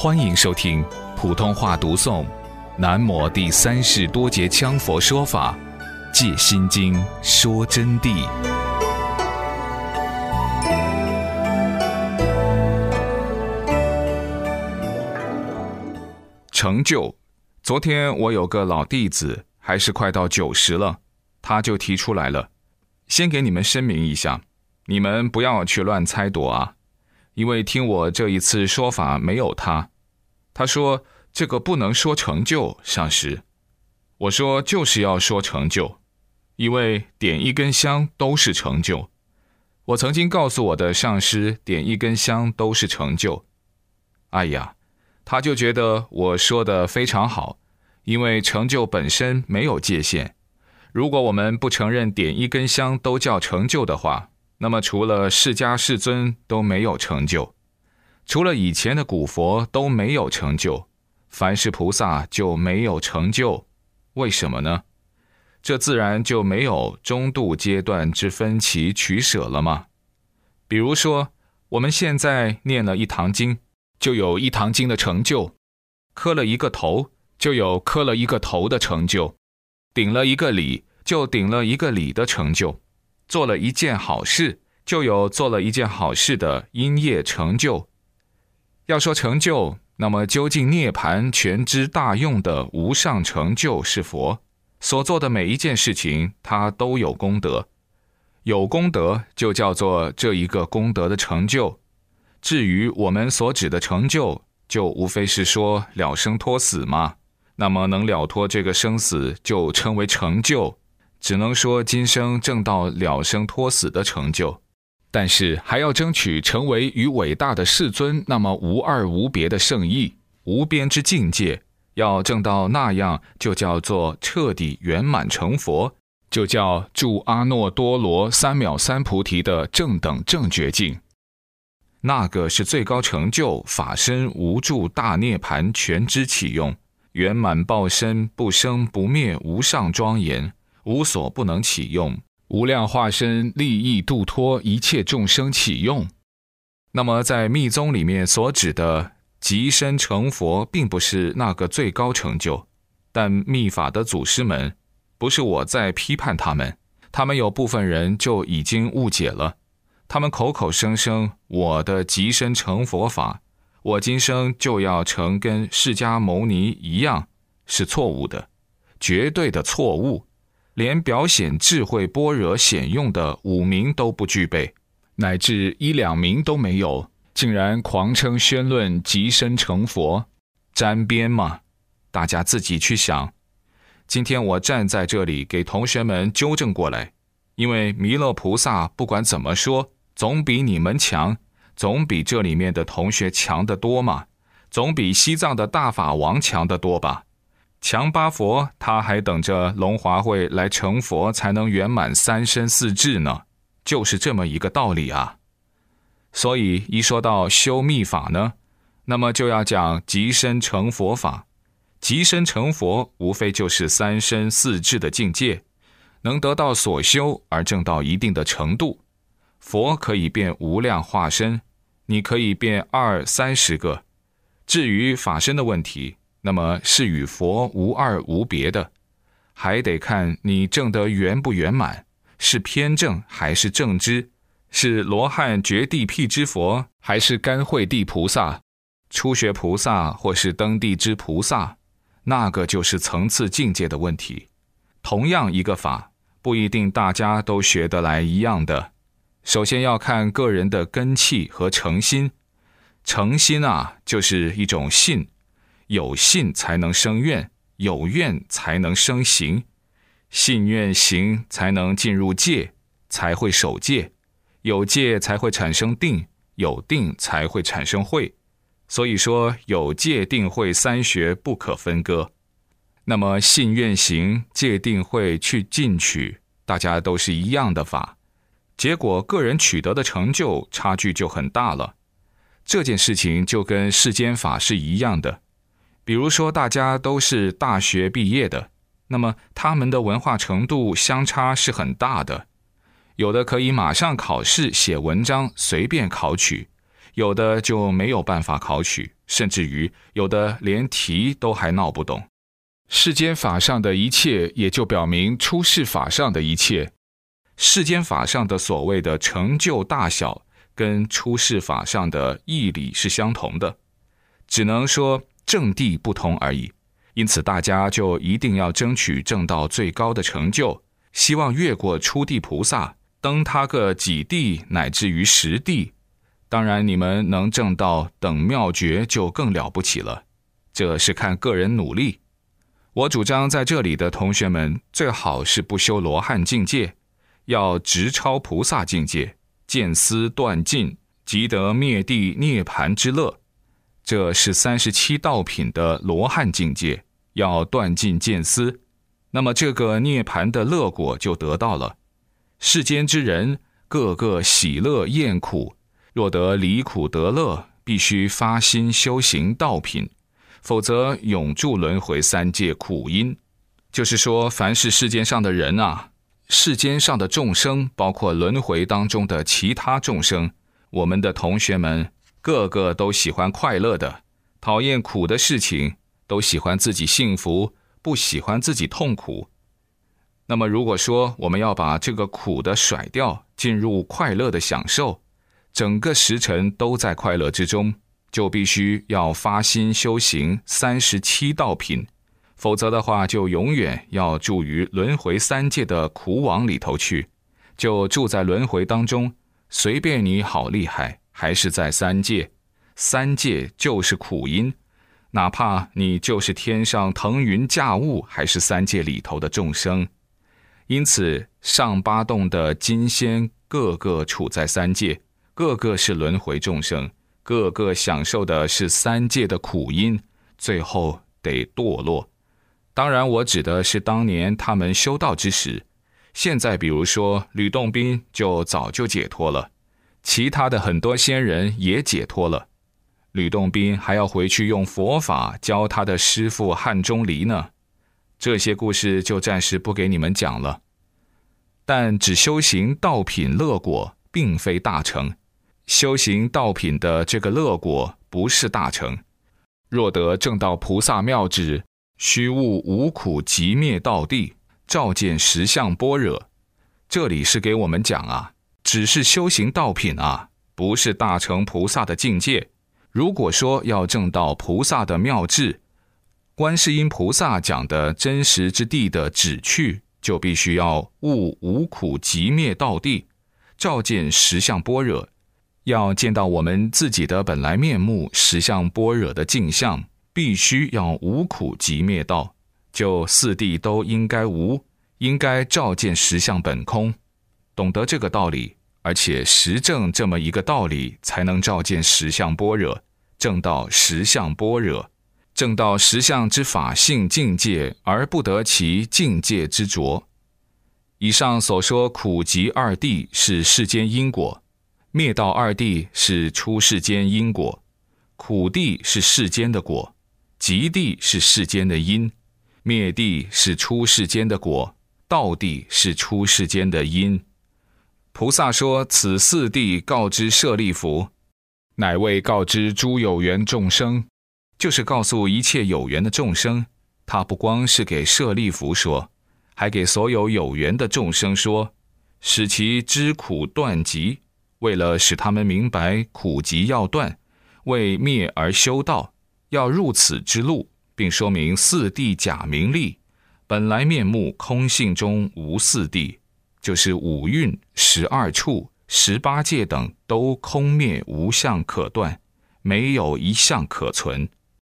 欢迎收听普通话读诵《南摩第三世多杰羌佛说法·借心经说真谛》。成就。昨天我有个老弟子，还是快到九十了，他就提出来了。先给你们声明一下，你们不要去乱猜度啊。因为听我这一次说法没有他，他说这个不能说成就上师，我说就是要说成就，因为点一根香都是成就。我曾经告诉我的上师，点一根香都是成就。哎呀，他就觉得我说的非常好，因为成就本身没有界限。如果我们不承认点一根香都叫成就的话，那么，除了释迦世尊都没有成就，除了以前的古佛都没有成就，凡是菩萨就没有成就，为什么呢？这自然就没有中度阶段之分歧取舍了吗？比如说，我们现在念了一堂经，就有一堂经的成就；磕了一个头，就有磕了一个头的成就；顶了一个礼，就顶了一个礼的成就。做了一件好事，就有做了一件好事的因业成就。要说成就，那么究竟涅盘全知大用的无上成就是佛所做的每一件事情，他都有功德，有功德就叫做这一个功德的成就。至于我们所指的成就，就无非是说了生脱死嘛。那么能了脱这个生死，就称为成就。只能说今生正到了生脱死的成就，但是还要争取成为与伟大的世尊那么无二无别的圣意、无边之境界。要证到那样，就叫做彻底圆满成佛，就叫住阿耨多罗三藐三菩提的正等正觉境。那个是最高成就，法身无住大涅盘全知启用，圆满报身不生不灭无上庄严。无所不能启用，无量化身利益度脱一切众生启用。那么，在密宗里面所指的极身成佛，并不是那个最高成就。但密法的祖师们，不是我在批判他们，他们有部分人就已经误解了。他们口口声声我的极身成佛法，我今生就要成跟释迦牟尼一样，是错误的，绝对的错误。连表显智慧般若显用的五名都不具备，乃至一两名都没有，竟然狂称宣论即身成佛，沾边吗？大家自己去想。今天我站在这里给同学们纠正过来，因为弥勒菩萨不管怎么说，总比你们强，总比这里面的同学强得多嘛，总比西藏的大法王强得多吧。强巴佛，他还等着龙华会来成佛，才能圆满三身四智呢，就是这么一个道理啊。所以一说到修密法呢，那么就要讲极身成佛法。极身成佛，无非就是三身四智的境界，能得到所修而证到一定的程度。佛可以变无量化身，你可以变二三十个。至于法身的问题。那么是与佛无二无别的，还得看你证得圆不圆满，是偏正还是正知，是罗汉绝地辟之佛，还是甘惠地菩萨、初学菩萨或是登地之菩萨，那个就是层次境界的问题。同样一个法，不一定大家都学得来一样的。首先要看个人的根气和诚心，诚心啊，就是一种信。有信才能生愿，有愿才能生行，信愿行才能进入戒，才会守戒，有戒才会产生定，有定才会产生慧。所以说，有戒定慧三学不可分割。那么信愿行戒定慧去进取，大家都是一样的法，结果个人取得的成就差距就很大了。这件事情就跟世间法是一样的。比如说，大家都是大学毕业的，那么他们的文化程度相差是很大的。有的可以马上考试写文章，随便考取；有的就没有办法考取，甚至于有的连题都还闹不懂。世间法上的一切，也就表明出世法上的一切。世间法上的所谓的成就大小，跟出世法上的义理是相同的，只能说正地不同而已。因此，大家就一定要争取证到最高的成就，希望越过初地菩萨，登他个几地乃至于十地。当然，你们能证到等妙觉，就更了不起了。这是看个人努力。我主张在这里的同学们最好是不修罗汉境界。要直超菩萨境界，见思断尽，即得灭地涅盘之乐。这是三十七道品的罗汉境界，要断尽见思，那么这个涅盘的乐果就得到了。世间之人个个喜乐厌苦，若得离苦得乐，必须发心修行道品，否则永住轮回三界苦因。就是说，凡是世间上的人啊。世间上的众生，包括轮回当中的其他众生，我们的同学们个个都喜欢快乐的，讨厌苦的事情，都喜欢自己幸福，不喜欢自己痛苦。那么，如果说我们要把这个苦的甩掉，进入快乐的享受，整个时辰都在快乐之中，就必须要发心修行三十七道品。否则的话，就永远要住于轮回三界的苦网里头去，就住在轮回当中。随便你好厉害，还是在三界，三界就是苦因。哪怕你就是天上腾云驾雾，还是三界里头的众生。因此，上八洞的金仙个个处在三界，个个是轮回众生，个个享受的是三界的苦因，最后得堕落。当然，我指的是当年他们修道之时。现在，比如说吕洞宾就早就解脱了，其他的很多仙人也解脱了。吕洞宾还要回去用佛法教他的师父汉钟离呢。这些故事就暂时不给你们讲了。但只修行道品乐果，并非大成。修行道品的这个乐果不是大成。若得正道菩萨妙智。虚悟无苦即灭道地，照见实相般若。这里是给我们讲啊，只是修行道品啊，不是大乘菩萨的境界。如果说要证到菩萨的妙智，观世音菩萨讲的真实之地的旨趣，就必须要悟无苦即灭道地，照见实相般若，要见到我们自己的本来面目，实相般若的镜像。必须要无苦即灭道，就四谛都应该无，应该照见实相本空。懂得这个道理，而且实证这么一个道理，才能照见实相般若，证到实相般若，证到实相之法性境界，而不得其境界之着。以上所说苦集二谛是世间因果，灭道二谛是出世间因果，苦谛是世间的果。极地是世间的因，灭地是出世间的果，道谛是出世间的因。菩萨说：“此四谛告知舍利弗，乃为告知诸有缘众生，就是告诉一切有缘的众生。他不光是给舍利弗说，还给所有有缘的众生说，使其知苦断集，为了使他们明白苦集要断，为灭而修道。”要入此之路，并说明四谛假名利，本来面目空性中无四谛，就是五蕴、十二处、十八界等都空灭无相可断，没有一相可存。